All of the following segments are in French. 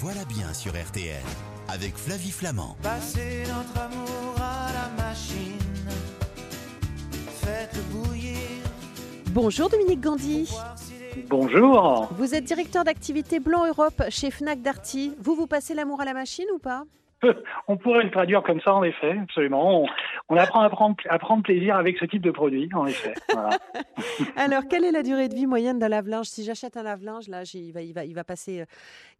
voilà bien sur RTL avec Flavie Flamand. Passez notre amour à la machine. Faites-le bouillir. Bonjour Dominique Gandhi. Bonjour. Vous êtes directeur d'activité Blanc Europe chez Fnac Darty. Vous, vous passez l'amour à la machine ou pas? On pourrait le traduire comme ça, en effet, absolument. On, on apprend à prendre, à prendre plaisir avec ce type de produit, en effet. Voilà. Alors, quelle est la durée de vie moyenne d'un lave-linge? Si j'achète un lave-linge, là, il va, il, va, il va passer euh,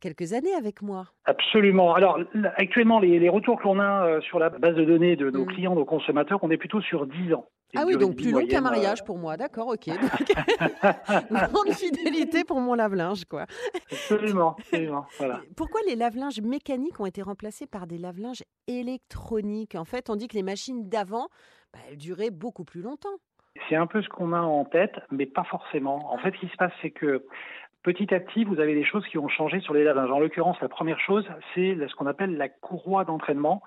quelques années avec moi. Absolument. Alors, actuellement, les, les retours que l'on a euh, sur la base de données de nos Mm. clients, nos consommateurs, on est plutôt sur 10 ans. Ah oui, donc plus long qu'un moyenne, euh, mariage pour moi. D'accord, ok. Grande fidélité pour mon lave-linge, quoi. Absolument, absolument. Voilà. Pourquoi les lave-linges mécaniques ont été remplacés par des lave-linges électroniques? En fait, on dit que les machines d'avant, bah, elles duraient beaucoup plus longtemps. C'est un peu ce qu'on a en tête, mais pas forcément. En fait, ce qui se passe, c'est que petit à petit, vous avez des choses qui ont changé sur les lave-linges. En l'occurrence, la première chose, c'est ce qu'on appelle la courroie d'entraînement,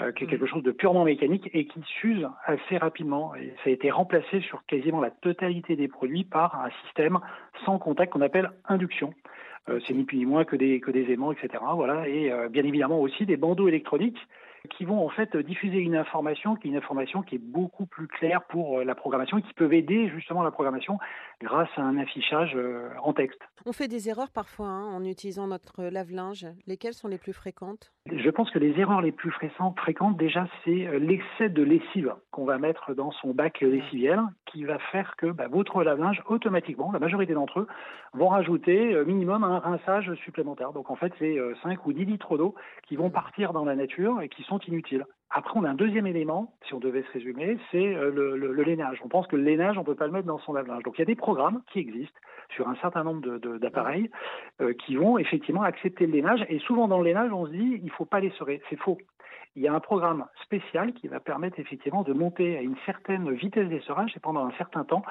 euh, qui est Mhm. quelque chose de purement mécanique et qui s'use assez rapidement. Et ça a été remplacé sur quasiment la totalité des produits par un système sans contact qu'on appelle induction. Euh, c'est ni plus ni moins que des, que des aimants, etc. Voilà. Et euh, bien évidemment aussi des bandeaux électroniques qui vont en fait diffuser une information qui est une information qui est beaucoup plus claire pour euh, la programmation et qui peuvent aider justement la programmation grâce à un affichage euh, en texte. On fait des erreurs parfois hein, en utilisant notre lave-linge. Lesquelles sont les plus fréquentes? Je pense que les erreurs les plus fréquentes, déjà, c'est euh, l'excès de lessive qu'on va mettre dans son bac lessiviel, qui va faire que bah, votre lave-linge, automatiquement, la majorité d'entre eux, vont rajouter minimum un rinçage supplémentaire. Donc en fait, c'est euh, 5 ou 10 litres d'eau qui vont partir dans la nature et qui sont inutiles. Après, on a un deuxième élément, si on devait se résumer, c'est euh, le, lainage. On pense que le lainage, on peut pas le mettre dans son lave-linge. Donc il y a des programmes qui existent sur un certain nombre d'appareils euh, qui vont effectivement accepter le lainage. Et souvent dans le lainage, on se dit, il faut pas les serrer. C'est faux. Il y a un programme spécial qui va permettre effectivement de monter à une certaine vitesse d'essorage et pendant un certain temps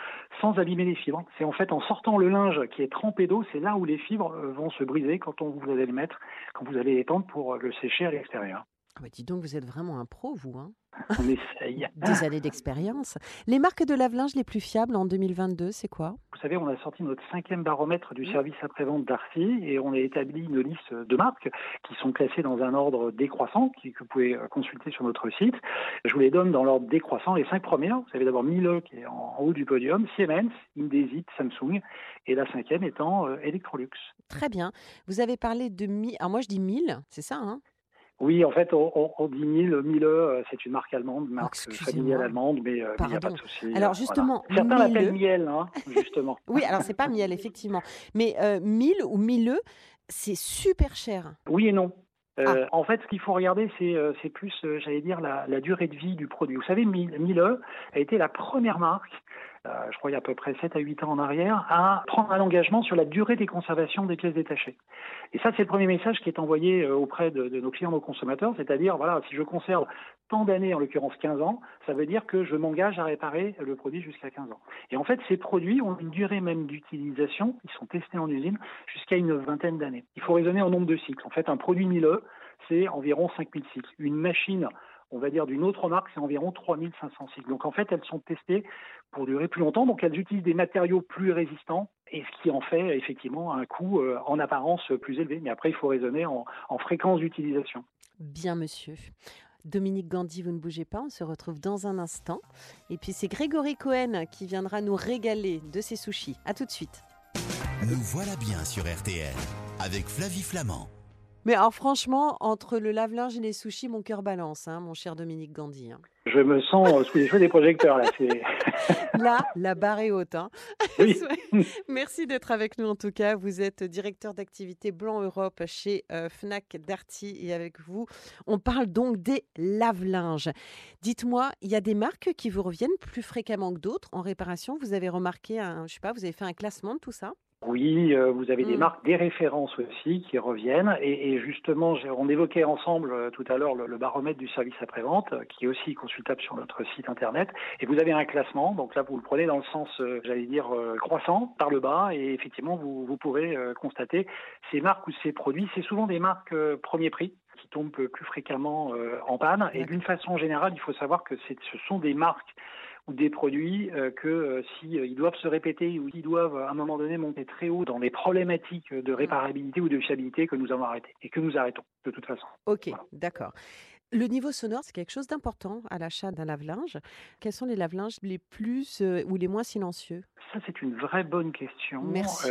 sans abîmer les fibres. C'est en fait en sortant le linge qui est trempé d'eau, c'est là où les fibres euh, vont se briser quand on, vous allez le mettre, quand vous allez l'étendre pour le sécher à l'extérieur. Ah bah Dis donc, vous êtes vraiment un pro, vous. Hein On essaye. Des années d'expérience. Les marques de lave-linge les plus fiables en 2022, c'est quoi? Vous savez, on a sorti notre cinquième baromètre du service après-vente d'Arcy et on a établi une liste de marques qui sont classées dans un ordre décroissant que vous pouvez euh, consulter sur notre site. Je vous les donne dans l'ordre décroissant. Les cinq premières, vous avez d'abord Miele qui est en, haut du podium, Siemens, Indesit, Samsung et la cinquième étant euh, Electrolux. Très bien. Vous avez parlé de 1000. Alors moi, je dis 1000, c'est ça, hein? Oui, en fait, on, dit. Miele, euh, c'est une marque allemande, marque euh, familiale allemande, mais euh, il n'y a pas de souci. Alors, justement, voilà. certains l'appellent miel, hein, justement. Oui, alors c'est pas miel, effectivement. Mais euh, 1000 ou 1000, c'est super cher. Oui et non. Euh, Ah. En fait, ce qu'il faut regarder, c'est plus, j'allais dire, la, la durée de vie du produit. Vous savez, Mi- Miele a été la première marque, je crois il y a à peu près 7 à 8 ans en arrière, à prendre un engagement sur la durée des conservations des pièces détachées. Et ça, c'est le premier message qui est envoyé euh, auprès de, de nos clients, nos consommateurs, c'est-à-dire, voilà, si je conserve tant d'années, en l'occurrence 15 ans, ça veut dire que je m'engage à réparer le produit jusqu'à 15 ans. Et en fait, ces produits ont une durée même d'utilisation, ils sont testés en usine, jusqu'à une vingtaine d'années. Il faut raisonner en nombre de cycles. En fait, un produit Miele, c'est environ 5000 cycles. Une machine, on va dire d'une autre marque, c'est environ 3500 cycles. Donc en fait, elles sont testées pour durer plus longtemps, donc elles utilisent des matériaux plus résistants, et ce qui en fait effectivement un coût euh, en apparence plus élevé. Mais après, il faut raisonner en, en fréquence d'utilisation. Bien, monsieur. Dominique Gandhi, vous ne bougez pas, on se retrouve dans un instant. Et puis c'est Grégory Cohen qui viendra nous régaler de ses sushis. À tout de suite. Nous voilà bien sur RTL avec Flavie Flamand. Mais alors franchement, entre le lave-linge et les sushis, mon cœur balance, hein, mon cher Dominique Gandhi. hein. Je me sens euh, sous les feux des projecteurs là. Là, la barre est haute. hein. Oui. Merci d'être avec nous en tout cas. Vous êtes directeur d'activité Blanc Europe chez euh, Fnac Darty et avec vous, on parle donc des lave-linges. Dites-moi, il y a des marques qui vous reviennent plus fréquemment que d'autres en réparation? Vous avez remarqué, un, je sais pas, vous avez fait un classement de tout ça? Oui, euh, vous avez des Mm. marques, des références aussi qui reviennent. Et, et justement, on évoquait ensemble euh, tout à l'heure le, le baromètre du service après-vente, euh, qui est aussi consultable sur notre site internet. Et vous avez un classement. Donc là, vous le prenez dans le sens, j'allais dire, croissant, par le bas. Et effectivement, vous, vous pourrez constater ces marques ou ces produits. C'est souvent des marques premier prix qui tombent plus fréquemment en panne. Et d'une façon générale, il faut savoir que ce sont des marques ou des produits euh, que euh, si euh, ils doivent se répéter ou ils doivent à un moment donné monter très haut dans les problématiques de réparabilité ou de fiabilité que nous avons arrêté et que nous arrêtons de toute façon. Ok, Voilà. d'accord. Le niveau sonore, c'est quelque chose d'important à l'achat d'un lave-linge. Quels sont les lave-linges les plus euh, ou les moins silencieux? Ça, c'est une vraie bonne question. Merci.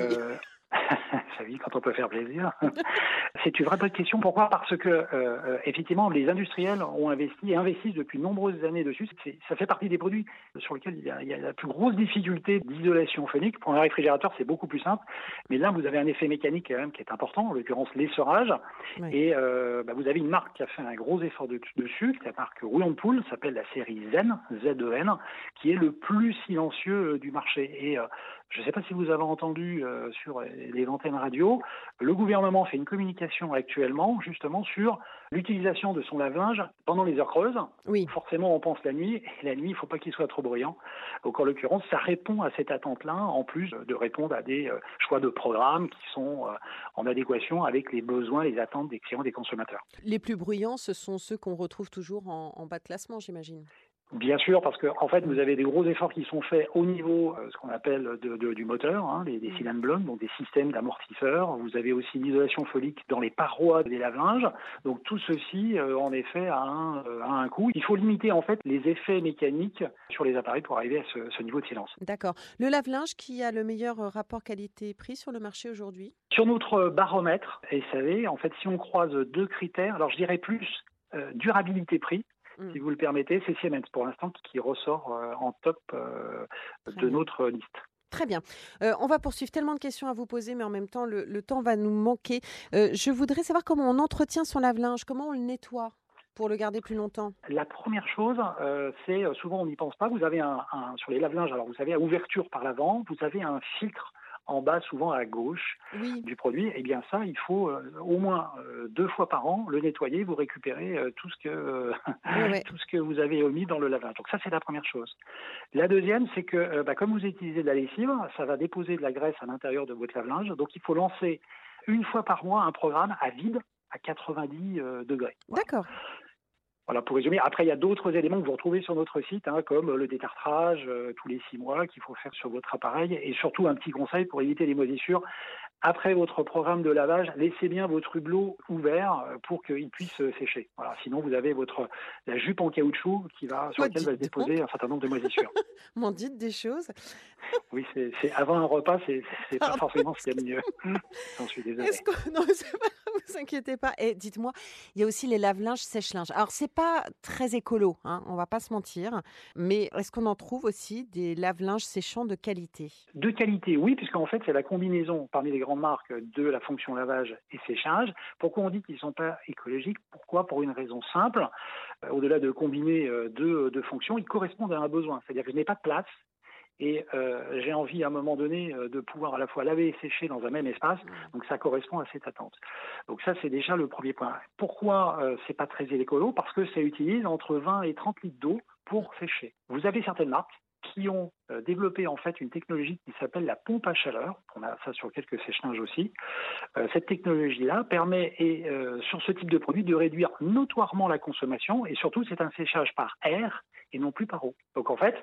Ça vit quand on peut faire plaisir. c'est une vraie bonne question. Pourquoi? Parce que, euh, euh, effectivement, les industriels ont investi et investissent depuis de nombreuses années dessus. Ça fait partie des produits sur lesquels il y a, il y a la plus grosse difficulté d'isolation phonique. Pour un réfrigérateur, c'est beaucoup plus simple. Mais là, vous avez un effet mécanique quand même qui est important, en l'occurrence l'essorage. Oui. Et euh, bah, vous avez une marque qui a fait un gros effort de- dessus, la marque Rouillon de Poule, s'appelle la série Zen, Z-E-N, qui est le plus silencieux du marché. Et euh, je ne sais pas si vous avez entendu euh, sur les antennes radio, le gouvernement fait une communication actuellement justement sur l'utilisation de son lave-linge pendant les heures creuses. Oui, Forcément, on pense la nuit, et la nuit, il ne faut pas qu'il soit trop bruyant. Donc, en l'occurrence, ça répond à cette attente-là, en plus de répondre à des euh, choix de programmes qui sont euh, en adéquation avec les besoins, les attentes des clients, des consommateurs. les plus bruyants, ce sont ceux qu'on retrouve toujours en, en bas de classement, j'imagine. Bien sûr, parce que en fait, vous avez des gros efforts qui sont faits au niveau, euh, ce qu'on appelle de, de- du moteur, hein, les, des Mm. cylindres blocs, donc des systèmes d'amortisseurs. Vous avez aussi l'isolation folique dans les parois des lave-linges. Donc tout ceci, euh, en effet, a un, euh, a un coût. Il faut limiter en fait les effets mécaniques sur les appareils pour arriver à ce, ce niveau de silence. D'accord. Le lave-linge qui a le meilleur euh, rapport qualité-prix sur le marché aujourd'hui? Sur notre baromètre SAV, en fait, si on croise deux critères, alors je dirais plus euh, durabilité-prix, Mm. si vous le permettez, c'est Siemens pour l'instant qui, ressort euh, en top euh, de notre liste. Très bien. Euh, on va poursuivre tellement de questions à vous poser, mais en même temps, le, le temps va nous manquer. Euh, je voudrais savoir comment on entretient son lave-linge, comment on le nettoie pour le garder plus longtemps? La première chose, euh, c'est souvent on n'y pense pas. Vous avez un, un- sur les lave-linges, alors vous savez à ouverture par l'avant, vous avez un filtre en bas, souvent à gauche Oui, du produit. Et bien ça, il faut euh, au moins euh, deux fois par an le nettoyer. Vous récupérez euh, tout ce que Ouais, tout ce que vous avez omis dans le lave-linge. Donc ça, c'est la première chose. La deuxième, c'est que bah, comme vous utilisez de la lessive, ça va déposer de la graisse à l'intérieur de votre lave-linge. Donc il faut lancer une fois par mois un programme à vide à 90 euh, degrés. d'accord. Voilà, pour résumer. Après, il y a d'autres éléments que vous retrouvez sur notre site, hein, comme le détartrage euh, tous les six mois qu'il faut faire sur votre appareil. Et surtout, un petit conseil pour éviter les moisissures. Après votre programme de lavage, laissez bien votre hublot ouvert euh, pour qu'il puisse euh, sécher. Voilà, sinon, vous avez votre la jupe en caoutchouc qui va, sur laquelle va se déposer un certain nombre de moisissures. M'en dites des choses. oui, c'est avant un repas, c'est pas forcément ce qu'il y a de mieux. J'en suis désolé. Est-ce que... Vous inquiétez pas. Et dites-moi, il y a aussi les lave-linges sèche-linge. Alors, c'est pas très écolo, hein, on va pas se mentir, mais est-ce qu'on en trouve aussi des lave-linges séchants de qualité? De qualité, oui, puisqu'en fait, c'est la combinaison parmi les grandes marques de la fonction lavage et séchage. Pourquoi on dit qu'ils ne sont pas écologiques? Pourquoi? Pour une raison simple. Euh, Au-delà de combiner euh, deux, deux fonctions, ils correspondent à un besoin. C'est-à-dire que je n'ai pas de place et euh, j'ai envie à un moment donné euh, de pouvoir à la fois laver et sécher dans un même espace. Donc ça correspond à cette attente. Donc ça, c'est déjà le premier point. Pourquoi euh, c'est pas très écolo? Parce que ça utilise entre 20 et 30 litres d'eau pour sécher. Vous avez certaines marques qui ont euh, développé en fait une technologie qui s'appelle la pompe à chaleur. On a ça sur quelques sèche-linges aussi. Euh, cette technologie-là permet, et, euh, sur ce type de produit, de réduire notoirement la consommation et surtout, c'est un séchage par air et non plus par eau. Donc en fait,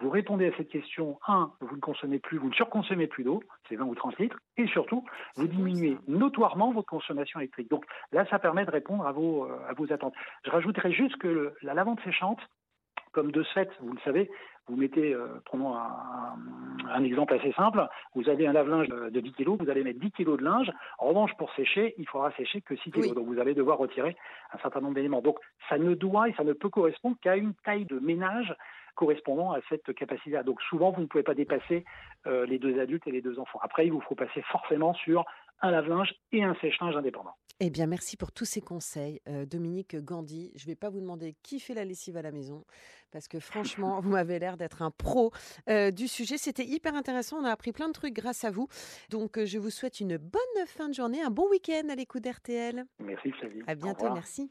vous répondez à cette question, un, vous ne consommez plus, vous ne surconsommez plus d'eau, c'est 20 ou 30 litres, et surtout, vous diminuez notoirement votre consommation électrique. Donc là, ça permet de répondre à vos, euh, à vos attentes. Je rajouterais juste que le- la lavande séchante, comme de ce fait, vous le savez, vous mettez, euh, prenons un, un- un exemple assez simple, vous avez un lave-linge de 10 kg, vous allez mettre 10 kg de linge. En revanche, pour sécher, il faudra sécher que 6 kg. Oui. Donc vous allez devoir retirer un certain nombre d'éléments. Donc ça ne doit et ça ne peut correspondre qu'à une taille de ménage correspondant à cette capacité-là. Donc souvent, vous ne pouvez pas dépasser euh, les deux adultes et les deux enfants. Après, il vous faut passer forcément sur un lave-linge et un sèche-linge indépendant. Eh bien, merci pour tous ces conseils, euh, Dominique Gandhi. Je ne vais pas vous demander qui fait la lessive à la maison, parce que franchement, vous m'avez l'air d'être un pro euh, du sujet. C'était hyper intéressant. On a appris plein de trucs grâce à vous. Donc, euh, je vous souhaite une bonne fin de journée, un bon week-end à l'écoute d'RTL. Merci Flavie. À bientôt. Merci.